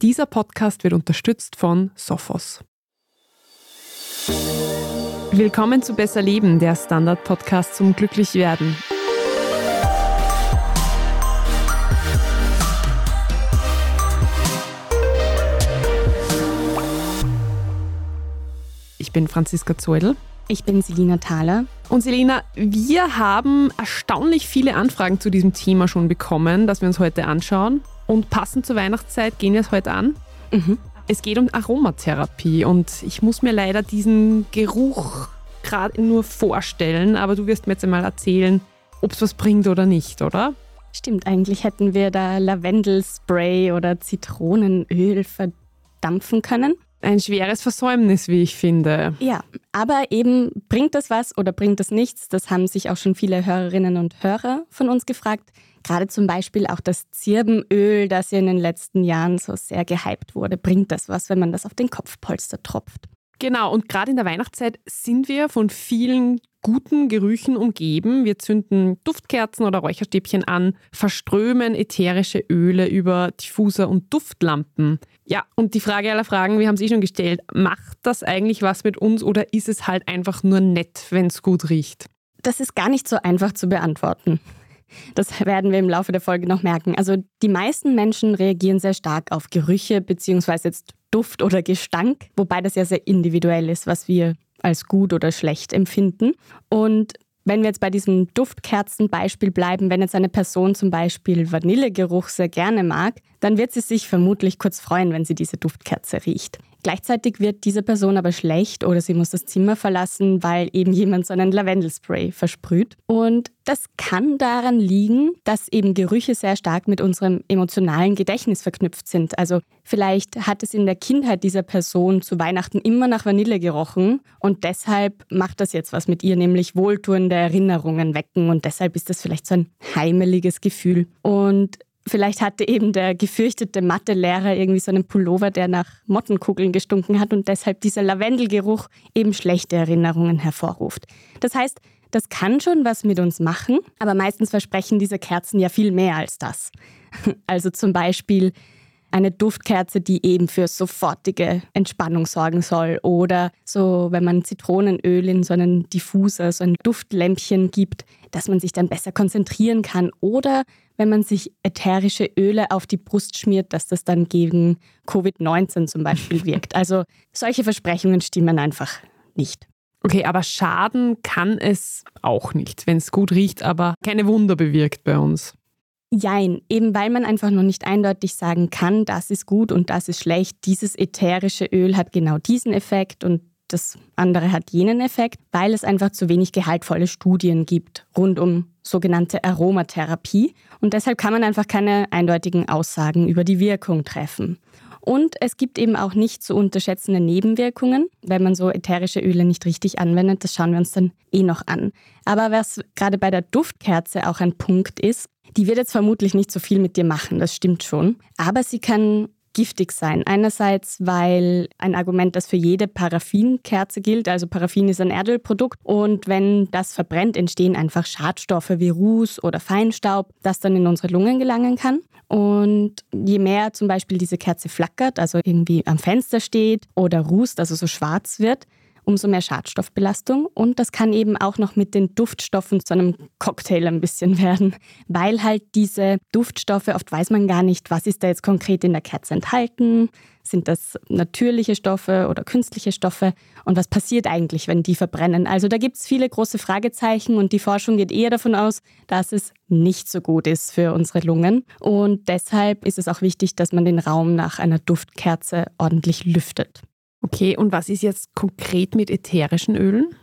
Dieser Podcast wird unterstützt von Sophos. Willkommen zu Besser Leben, der Standard-Podcast zum Glücklichwerden. Ich bin Franziska Zeudel. Ich bin Selina Thaler. Und Selina, wir haben erstaunlich viele Anfragen zu diesem Thema schon bekommen, das wir uns heute anschauen. Und passend zur Weihnachtszeit gehen wir es heute an. Mhm. Es geht um Aromatherapie und ich muss mir leider diesen Geruch gerade nur vorstellen, aber du wirst mir jetzt einmal erzählen, ob es was bringt oder nicht, oder? Stimmt, eigentlich hätten wir da Lavendelspray oder Zitronenöl verdampfen können. Ein schweres Versäumnis, wie ich finde. Ja, aber eben bringt das was oder bringt das nichts? Das haben sich auch schon viele Hörerinnen und Hörer von uns gefragt. Gerade zum Beispiel auch das Zirbenöl, das ja in den letzten Jahren so sehr gehypt wurde. Bringt das was, wenn man das auf den Kopfpolster tropft? Genau, und gerade in der Weihnachtszeit sind wir von vielen guten Gerüchen umgeben. Wir zünden Duftkerzen oder Räucherstäbchen an, verströmen ätherische Öle über Diffuser und Duftlampen. Ja, und die Frage aller Fragen, wir haben sie schon gestellt, macht das eigentlich was mit uns oder ist es halt einfach nur nett, wenn es gut riecht? Das ist gar nicht so einfach zu beantworten. Das werden wir im Laufe der Folge noch merken. Also die meisten Menschen reagieren sehr stark auf Gerüche beziehungsweise jetzt Duft oder Gestank, wobei das ja sehr individuell ist, was wir als gut oder schlecht empfinden. Und wenn wir jetzt bei diesem Duftkerzenbeispiel bleiben, wenn jetzt eine Person zum Beispiel Vanillegeruch sehr gerne mag, dann wird sie sich vermutlich kurz freuen, wenn sie diese Duftkerze riecht. Gleichzeitig wird diese Person aber schlecht oder sie muss das Zimmer verlassen, weil eben jemand so einen Lavendelspray versprüht. Und das kann daran liegen, dass eben Gerüche sehr stark mit unserem emotionalen Gedächtnis verknüpft sind. Also vielleicht hat es in der Kindheit dieser Person zu Weihnachten immer nach Vanille gerochen und deshalb macht das jetzt was mit ihr, nämlich wohltuende Erinnerungen wecken und deshalb ist das vielleicht so ein heimeliges Gefühl. Und Vielleicht hatte eben der gefürchtete Mathelehrer irgendwie so einen Pullover, der nach Mottenkugeln gestunken hat und deshalb dieser Lavendelgeruch eben schlechte Erinnerungen hervorruft. Das heißt, das kann schon was mit uns machen, aber meistens versprechen diese Kerzen ja viel mehr als das. Also zum Beispiel eine Duftkerze, die eben für sofortige Entspannung sorgen soll. Oder so, wenn man Zitronenöl in so einen Diffuser, so ein Duftlämpchen gibt, dass man sich dann besser konzentrieren kann. Oder wenn man sich ätherische Öle auf die Brust schmiert, dass das dann gegen Covid-19 zum Beispiel wirkt. Also solche Versprechungen stimmen einfach nicht. Okay, aber schaden kann es auch nicht, wenn es gut riecht, aber keine Wunder bewirkt bei uns. Jein, eben weil man einfach noch nicht eindeutig sagen kann, das ist gut und das ist schlecht. Dieses ätherische Öl hat genau diesen Effekt und das andere hat jenen Effekt, weil es einfach zu wenig gehaltvolle Studien gibt rund um sogenannte Aromatherapie. Und deshalb kann man einfach keine eindeutigen Aussagen über die Wirkung treffen. Und es gibt eben auch nicht zu unterschätzende Nebenwirkungen, wenn man so ätherische Öle nicht richtig anwendet. Das schauen wir uns dann eh noch an. Aber was gerade bei der Duftkerze auch ein Punkt ist, die wird jetzt vermutlich nicht so viel mit dir machen, das stimmt schon. Aber sie kann giftig sein. Einerseits, weil ein Argument, das für jede Paraffinkerze gilt. Also Paraffin ist ein Erdölprodukt und wenn das verbrennt, entstehen einfach Schadstoffe wie Ruß oder Feinstaub, das dann in unsere Lungen gelangen kann. Und je mehr zum Beispiel diese Kerze flackert, also irgendwie am Fenster steht oder rußt, also so schwarz wird, umso mehr Schadstoffbelastung. Und das kann eben auch noch mit den Duftstoffen zu einem Cocktail ein bisschen werden, weil halt diese Duftstoffe, oft weiß man gar nicht, was ist da jetzt konkret in der Kerze enthalten. Sind das natürliche Stoffe oder künstliche Stoffe? Und was passiert eigentlich, wenn die verbrennen? Also da gibt es viele große Fragezeichen und die Forschung geht eher davon aus, dass es nicht so gut ist für unsere Lungen. Und deshalb ist es auch wichtig, dass man den Raum nach einer Duftkerze ordentlich lüftet. Okay, und was ist jetzt konkret mit ätherischen Ölen?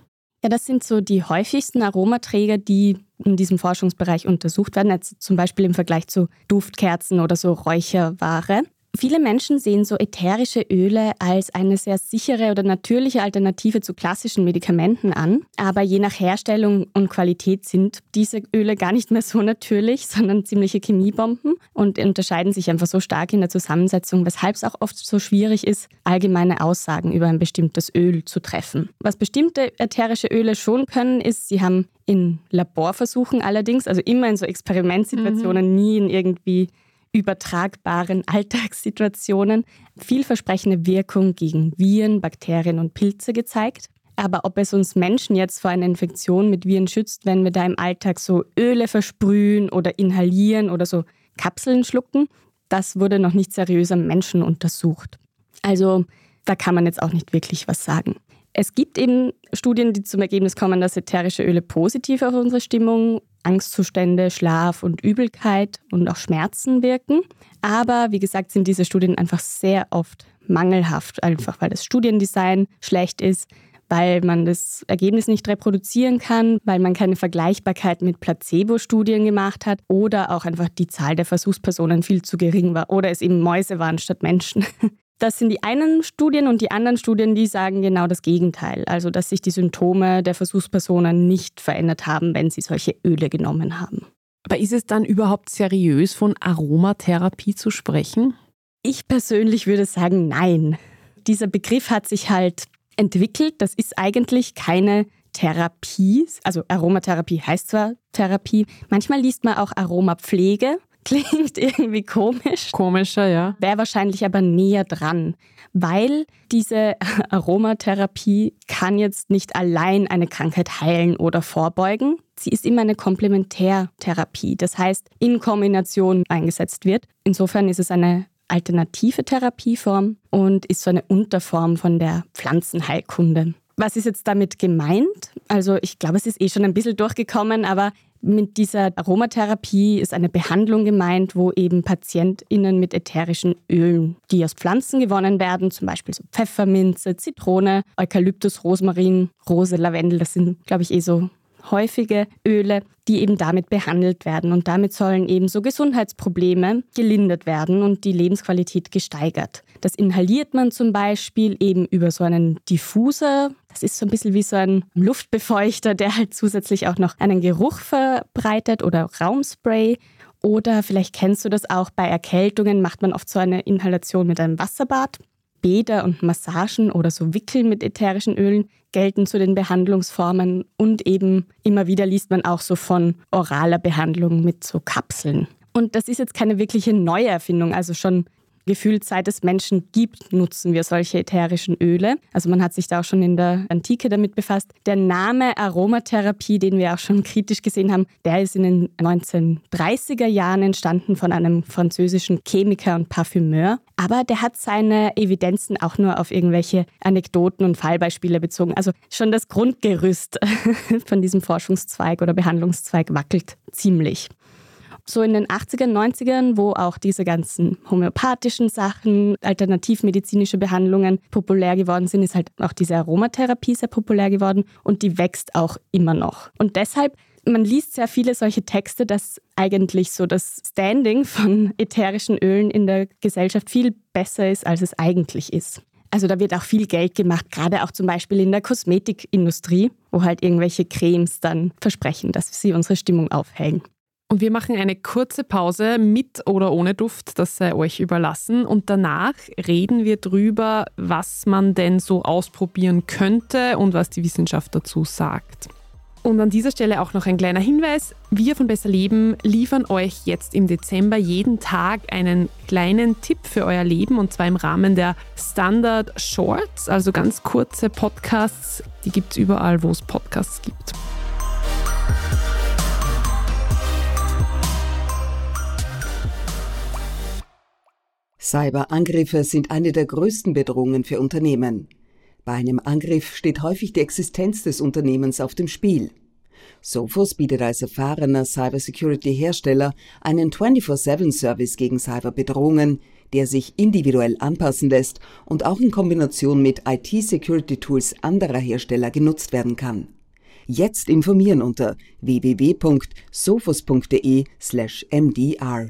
Ja, das sind so die häufigsten Aromaträger, die in diesem Forschungsbereich untersucht werden, jetzt zum Beispiel im Vergleich zu Duftkerzen oder so Räucherware. Viele Menschen sehen so ätherische Öle als eine sehr sichere oder natürliche Alternative zu klassischen Medikamenten an. Aber je nach Herstellung und Qualität sind diese Öle gar nicht mehr so natürlich, sondern ziemliche Chemiebomben und unterscheiden sich einfach so stark in der Zusammensetzung, weshalb es auch oft so schwierig ist, allgemeine Aussagen über ein bestimmtes Öl zu treffen. Was bestimmte ätherische Öle schon können, ist, sie haben in Laborversuchen allerdings, also immer in so Experimentsituationen, mhm. nie in irgendwie übertragbaren Alltagssituationen vielversprechende Wirkung gegen Viren, Bakterien und Pilze gezeigt. Aber ob es uns Menschen jetzt vor einer Infektion mit Viren schützt, wenn wir da im Alltag so Öle versprühen oder inhalieren oder so Kapseln schlucken, das wurde noch nicht seriös am Menschen untersucht. Also da kann man jetzt auch nicht wirklich was sagen. Es gibt eben Studien, die zum Ergebnis kommen, dass ätherische Öle positiv auf unsere Stimmung, Angstzustände, Schlaf und Übelkeit und auch Schmerzen wirken. Aber wie gesagt, sind diese Studien einfach sehr oft mangelhaft, einfach weil das Studiendesign schlecht ist, weil man das Ergebnis nicht reproduzieren kann, weil man keine Vergleichbarkeit mit Placebo-Studien gemacht hat oder auch einfach die Zahl der Versuchspersonen viel zu gering war oder es eben Mäuse waren statt Menschen. Das sind die einen Studien und die anderen Studien, die sagen genau das Gegenteil. Also, dass sich die Symptome der Versuchspersonen nicht verändert haben, wenn sie solche Öle genommen haben. Aber ist es dann überhaupt seriös, von Aromatherapie zu sprechen? Ich persönlich würde sagen, nein. Dieser Begriff hat sich halt entwickelt. Das ist eigentlich keine Therapie. Also Aromatherapie heißt zwar Therapie. Manchmal liest man auch Aromapflege. Klingt irgendwie komisch. Komischer, ja. Wäre wahrscheinlich aber näher dran, weil diese Aromatherapie kann jetzt nicht allein eine Krankheit heilen oder vorbeugen. Sie ist immer eine Komplementärtherapie, das heißt in Kombination eingesetzt wird. Insofern ist es eine alternative Therapieform und ist so eine Unterform von der Pflanzenheilkunde. Was ist jetzt damit gemeint? Also ich glaube, es ist eh schon ein bisschen durchgekommen, aber mit dieser Aromatherapie ist eine Behandlung gemeint, wo eben PatientInnen mit ätherischen Ölen, die aus Pflanzen gewonnen werden, zum Beispiel so Pfefferminze, Zitrone, Eukalyptus, Rosmarin, Rose, Lavendel, das sind, glaube ich, eh so häufige Öle, die eben damit behandelt werden. Und damit sollen eben so Gesundheitsprobleme gelindert werden und die Lebensqualität gesteigert. Das inhaliert man zum Beispiel eben über so einen Diffuser. Das ist so ein bisschen wie so ein Luftbefeuchter, der halt zusätzlich auch noch einen Geruch verbreitet oder Raumspray. Oder vielleicht kennst du das auch bei Erkältungen, macht man oft so eine Inhalation mit einem Wasserbad. Bäder und Massagen oder so Wickeln mit ätherischen Ölen gelten zu den Behandlungsformen und eben immer wieder liest man auch so von oraler Behandlung mit so Kapseln. Und das ist jetzt keine wirkliche Neuerfindung, also schon gefühlt seit es Menschen gibt, nutzen wir solche ätherischen Öle. Also man hat sich da auch schon in der Antike damit befasst. Der Name Aromatherapie, den wir auch schon kritisch gesehen haben, der ist in den 1930er Jahren entstanden von einem französischen Chemiker und Parfümeur. Aber der hat seine Evidenzen auch nur auf irgendwelche Anekdoten und Fallbeispiele bezogen. Also schon das Grundgerüst von diesem Forschungszweig oder Behandlungszweig wackelt ziemlich so in den 80ern, 90ern, wo auch diese ganzen homöopathischen Sachen, alternativmedizinische Behandlungen populär geworden sind, ist halt auch diese Aromatherapie sehr populär geworden und die wächst auch immer noch. Und deshalb man liest sehr viele solche Texte, dass eigentlich so das Standing von ätherischen Ölen in der Gesellschaft viel besser ist, als es eigentlich ist. Also da wird auch viel Geld gemacht, gerade auch zum Beispiel in der Kosmetikindustrie, wo halt irgendwelche Cremes dann versprechen, dass sie unsere Stimmung aufhellen. Und wir machen eine kurze Pause mit oder ohne Duft, das sei euch überlassen. Und danach reden wir drüber, was man denn so ausprobieren könnte und was die Wissenschaft dazu sagt. Und an dieser Stelle auch noch ein kleiner Hinweis. Wir von Besser Leben liefern euch jetzt im Dezember jeden Tag einen kleinen Tipp für euer Leben und zwar im Rahmen der Standard Shorts, also ganz kurze Podcasts. Die gibt es überall, wo es Podcasts gibt. Cyberangriffe sind eine der größten Bedrohungen für Unternehmen. Bei einem Angriff steht häufig die Existenz des Unternehmens auf dem Spiel. Sophos bietet als erfahrener Cybersecurity-Hersteller einen 24-7-Service gegen Cyberbedrohungen, der sich individuell anpassen lässt und auch in Kombination mit IT-Security-Tools anderer Hersteller genutzt werden kann. Jetzt informieren unter www.sophos.de/mdr.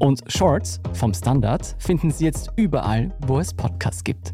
Und Shorts vom Standard finden Sie jetzt überall, wo es Podcasts gibt.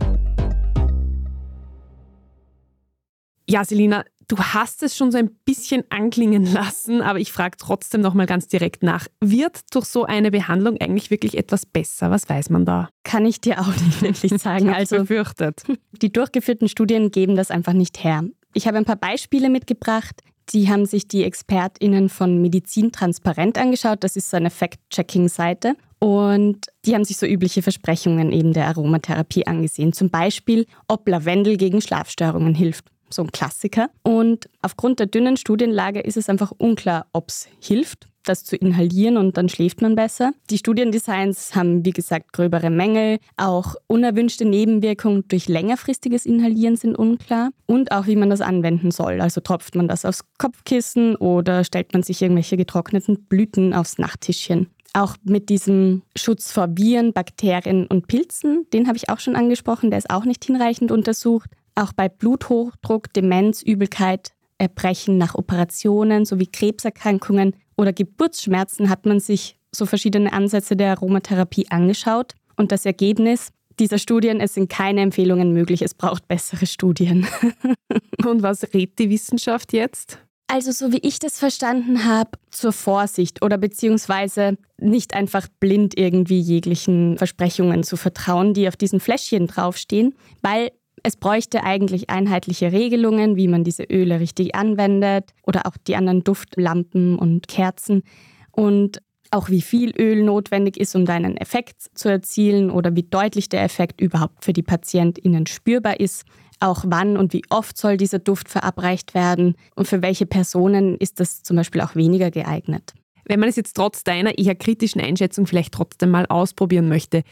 Ja, Selina, du hast es schon so ein bisschen anklingen lassen, aber ich frage trotzdem nochmal ganz direkt nach. Wird durch so eine Behandlung eigentlich wirklich etwas besser? Was weiß man da? Kann ich dir auch nicht wirklich sagen. Also befürchtet. die durchgeführten Studien geben das einfach nicht her. Ich habe ein paar Beispiele mitgebracht. Die haben sich die ExpertInnen von Medizin Transparent angeschaut. Das ist so eine Fact-Checking-Seite. Und die haben sich so übliche Versprechungen eben der Aromatherapie angesehen. Zum Beispiel, ob Lavendel gegen Schlafstörungen hilft. So ein Klassiker. Und aufgrund der dünnen Studienlage ist es einfach unklar, ob es hilft, das zu inhalieren und dann schläft man besser. Die Studiendesigns haben, wie gesagt, gröbere Mängel. Auch unerwünschte Nebenwirkungen durch längerfristiges Inhalieren sind unklar. Und auch, wie man das anwenden soll. Also tropft man das aufs Kopfkissen oder stellt man sich irgendwelche getrockneten Blüten aufs Nachttischchen. Auch mit diesem Schutz vor Viren, Bakterien und Pilzen, den habe ich auch schon angesprochen, der ist auch nicht hinreichend untersucht. Auch bei Bluthochdruck, Demenz, Übelkeit, Erbrechen nach Operationen sowie Krebserkrankungen oder Geburtsschmerzen hat man sich so verschiedene Ansätze der Aromatherapie angeschaut. Und das Ergebnis dieser Studien, es sind keine Empfehlungen möglich, es braucht bessere Studien. Und was rät die Wissenschaft jetzt? Also so wie ich das verstanden habe, zur Vorsicht oder beziehungsweise nicht einfach blind irgendwie jeglichen Versprechungen zu vertrauen, die auf diesen Fläschchen draufstehen, weil es bräuchte eigentlich einheitliche Regelungen, wie man diese Öle richtig anwendet oder auch die anderen Duftlampen und Kerzen und auch wie viel Öl notwendig ist, um deinen Effekt zu erzielen oder wie deutlich der Effekt überhaupt für die PatientInnen spürbar ist. Auch wann und wie oft soll dieser Duft verabreicht werden und für welche Personen ist das zum Beispiel auch weniger geeignet. Wenn man es jetzt trotz deiner eher kritischen Einschätzung vielleicht trotzdem mal ausprobieren möchte,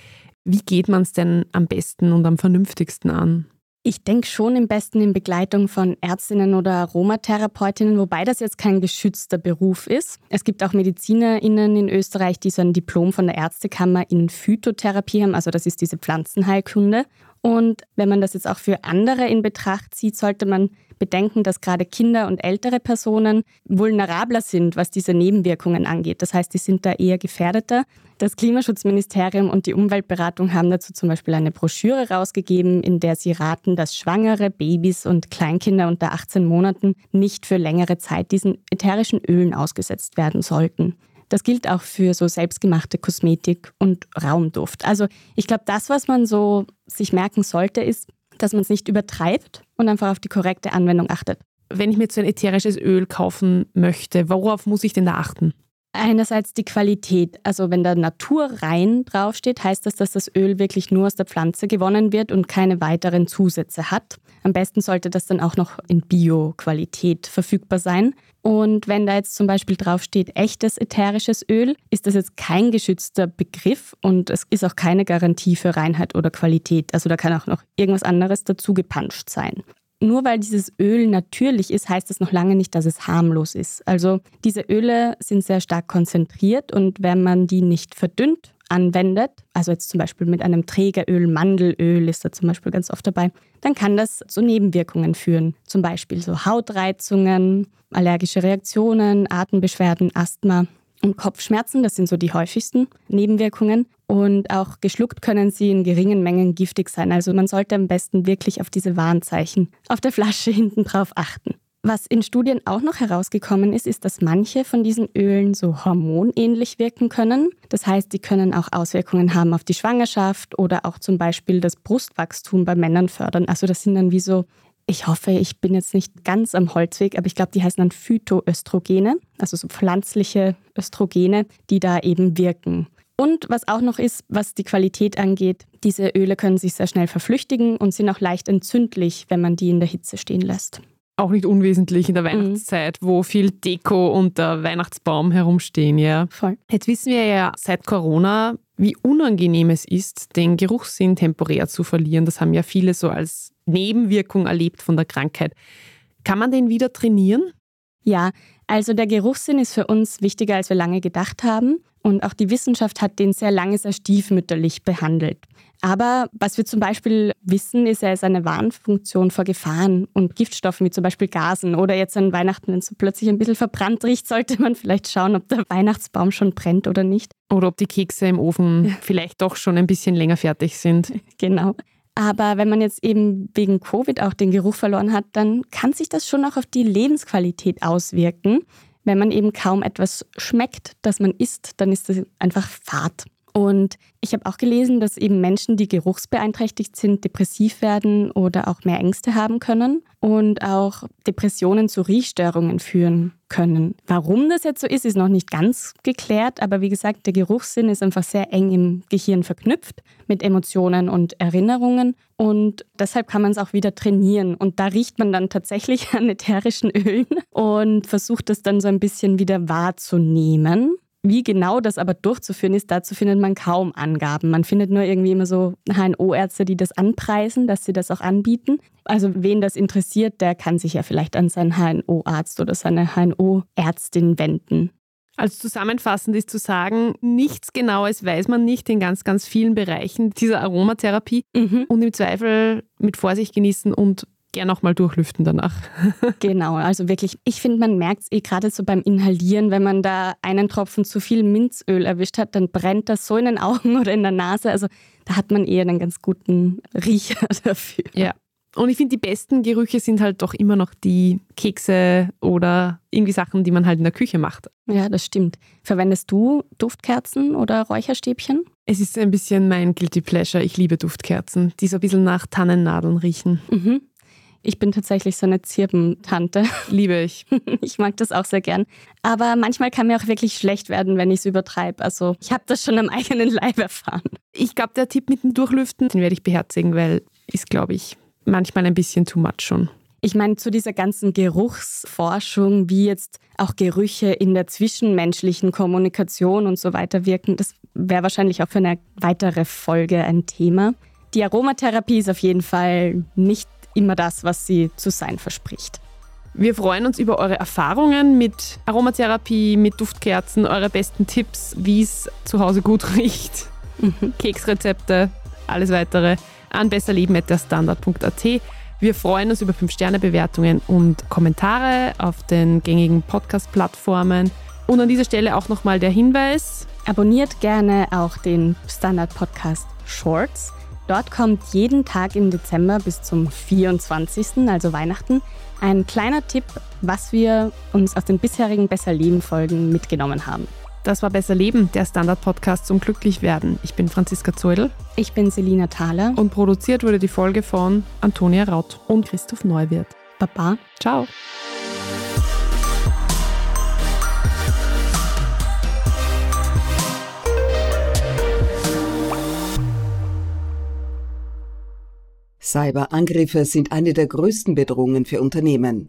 wie geht man es denn am besten und am vernünftigsten an? Ich denke schon im besten in Begleitung von Ärztinnen oder Aromatherapeutinnen, wobei das jetzt kein geschützter Beruf ist. Es gibt auch MedizinerInnen in Österreich, die so ein Diplom von der Ärztekammer in Phytotherapie haben, also das ist diese Pflanzenheilkunde. Und wenn man das jetzt auch für andere in Betracht zieht, sollte man bedenken, dass gerade Kinder und ältere Personen vulnerabler sind, was diese Nebenwirkungen angeht. Das heißt, die sind da eher gefährdeter. Das Klimaschutzministerium und die Umweltberatung haben dazu zum Beispiel eine Broschüre rausgegeben, in der sie raten, dass Schwangere, Babys und Kleinkinder unter 18 Monaten nicht für längere Zeit diesen ätherischen Ölen ausgesetzt werden sollten. Das gilt auch für so selbstgemachte Kosmetik und Raumduft. Also ich glaube, das, was man so sich merken sollte, ist, dass man es nicht übertreibt und einfach auf die korrekte Anwendung achtet. Wenn ich mir jetzt so ein ätherisches Öl kaufen möchte, worauf muss ich denn da achten? Einerseits die Qualität. Also wenn da naturrein draufsteht, heißt das, dass das Öl wirklich nur aus der Pflanze gewonnen wird und keine weiteren Zusätze hat. Am besten sollte das dann auch noch in Bio-Qualität verfügbar sein. Und wenn da jetzt zum Beispiel draufsteht echtes ätherisches Öl, ist das jetzt kein geschützter Begriff und es ist auch keine Garantie für Reinheit oder Qualität. Also da kann auch noch irgendwas anderes dazu gepanscht sein. Nur weil dieses Öl natürlich ist, heißt das noch lange nicht, dass es harmlos ist. Also diese Öle sind sehr stark konzentriert und wenn man die nicht verdünnt anwendet, also jetzt zum Beispiel mit einem Trägeröl, Mandelöl ist da zum Beispiel ganz oft dabei, dann kann das zu Nebenwirkungen führen. Zum Beispiel so Hautreizungen, allergische Reaktionen, Atembeschwerden, Asthma und Kopfschmerzen. Das sind so die häufigsten Nebenwirkungen. Und auch geschluckt können sie in geringen Mengen giftig sein. Also man sollte am besten wirklich auf diese Warnzeichen auf der Flasche hinten drauf achten. Was in Studien auch noch herausgekommen ist, ist, dass manche von diesen Ölen so hormonähnlich wirken können. Das heißt, die können auch Auswirkungen haben auf die Schwangerschaft oder auch zum Beispiel das Brustwachstum bei Männern fördern. Also das sind dann wie so, ich hoffe, ich bin jetzt nicht ganz am Holzweg, aber ich glaube, die heißen dann Phytoöstrogene, also so pflanzliche Östrogene, die da eben wirken. Und was auch noch ist, was die Qualität angeht, diese Öle können sich sehr schnell verflüchtigen und sind auch leicht entzündlich, wenn man die in der Hitze stehen lässt. Auch nicht unwesentlich in der Weihnachtszeit, wo viel Deko und der Weihnachtsbaum herumstehen, ja. Voll. Jetzt wissen wir ja seit Corona, wie unangenehm es ist, den Geruchssinn temporär zu verlieren. Das haben ja viele so als Nebenwirkung erlebt von der Krankheit. Kann man den wieder trainieren? Ja, also der Geruchssinn ist für uns wichtiger, als wir lange gedacht haben. Und auch die Wissenschaft hat den sehr lange sehr stiefmütterlich behandelt. Aber was wir zum Beispiel wissen, ist, er ist eine Warnfunktion vor Gefahren und Giftstoffen wie zum Beispiel Gasen. Oder jetzt an Weihnachten, wenn es so plötzlich ein bisschen verbrannt riecht, sollte man vielleicht schauen, ob der Weihnachtsbaum schon brennt oder nicht. Oder ob die Kekse im Ofen vielleicht doch schon ein bisschen länger fertig sind. Genau. Aber wenn man jetzt eben wegen Covid auch den Geruch verloren hat, dann kann sich das schon auch auf die Lebensqualität auswirken. Wenn man eben kaum etwas schmeckt, das man isst, dann ist das einfach Fad. Und ich habe auch gelesen, dass eben Menschen, die geruchsbeeinträchtigt sind, depressiv werden oder auch mehr Ängste haben können und auch Depressionen zu Riechstörungen führen können. Warum das jetzt so ist, ist noch nicht ganz geklärt, aber wie gesagt, der Geruchssinn ist einfach sehr eng im Gehirn verknüpft mit Emotionen und Erinnerungen und deshalb kann man es auch wieder trainieren und da riecht man dann tatsächlich an ätherischen Ölen und versucht es dann so ein bisschen wieder wahrzunehmen. Wie genau das aber durchzuführen ist, dazu findet man kaum Angaben. Man findet nur irgendwie immer so HNO-Ärzte, die das anpreisen, dass sie das auch anbieten. Also wen das interessiert, der kann sich ja vielleicht an seinen HNO-Arzt oder seine HNO-Ärztin wenden. Also zusammenfassend ist zu sagen, nichts Genaues weiß man nicht in ganz, ganz vielen Bereichen dieser Aromatherapie mhm. und im Zweifel mit Vorsicht genießen und gern nochmal durchlüften danach. genau, also wirklich, ich finde, man merkt es eh gerade so beim Inhalieren, wenn man da einen Tropfen zu viel Minzöl erwischt hat, dann brennt das so in den Augen oder in der Nase. Also da hat man eher einen ganz guten Riecher dafür. Ja. Und ich finde, die besten Gerüche sind halt doch immer noch die Kekse oder irgendwie Sachen, die man halt in der Küche macht. Ja, das stimmt. Verwendest du Duftkerzen oder Räucherstäbchen? Es ist ein bisschen mein Guilty Pleasure. Ich liebe Duftkerzen, die so ein bisschen nach Tannennadeln riechen. Mhm. Ich bin tatsächlich so eine Zirpentante. Liebe ich. Ich mag das auch sehr gern. Aber manchmal kann mir auch wirklich schlecht werden, wenn ich es übertreibe. Also ich habe das schon am eigenen Leib erfahren. Ich glaube, der Tipp mit dem Durchlüften, den werde ich beherzigen, weil ist, glaube ich, manchmal ein bisschen too much schon. Ich meine, zu dieser ganzen Geruchsforschung, wie jetzt auch Gerüche in der zwischenmenschlichen Kommunikation und so weiter wirken, das wäre wahrscheinlich auch für eine weitere Folge ein Thema. Die Aromatherapie ist auf jeden Fall nicht immer das, was sie zu sein verspricht. Wir freuen uns über eure Erfahrungen mit Aromatherapie, mit Duftkerzen, eure besten Tipps, wie es zu Hause gut riecht, mhm. Keksrezepte, alles weitere an besserleben.derstandard.at. Wir freuen uns über 5-Sterne-Bewertungen und Kommentare auf den gängigen Podcast-Plattformen. Und an dieser Stelle auch nochmal der Hinweis. Abonniert gerne auch den Standard-Podcast Shorts. Dort kommt jeden Tag im Dezember bis zum 24., also Weihnachten, ein kleiner Tipp, was wir uns aus den bisherigen Besser Leben Folgen mitgenommen haben. Das war Besser Leben, der Standard-Podcast zum Glücklichwerden. Ich bin Franziska Zeudel. Ich bin Selina Thaler. Und produziert wurde die Folge von Antonia Raut und Christoph Neuwirth. Baba. Ciao. Cyberangriffe sind eine der größten Bedrohungen für Unternehmen.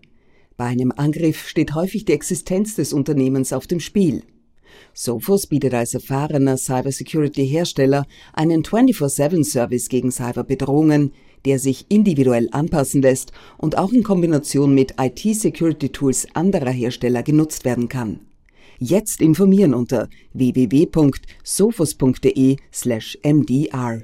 Bei einem Angriff steht häufig die Existenz des Unternehmens auf dem Spiel. Sophos bietet als erfahrener Cybersecurity-Hersteller einen 24-7-Service gegen Cyberbedrohungen, der sich individuell anpassen lässt und auch in Kombination mit IT-Security-Tools anderer Hersteller genutzt werden kann. Jetzt informieren unter www.sophos.de/mdr.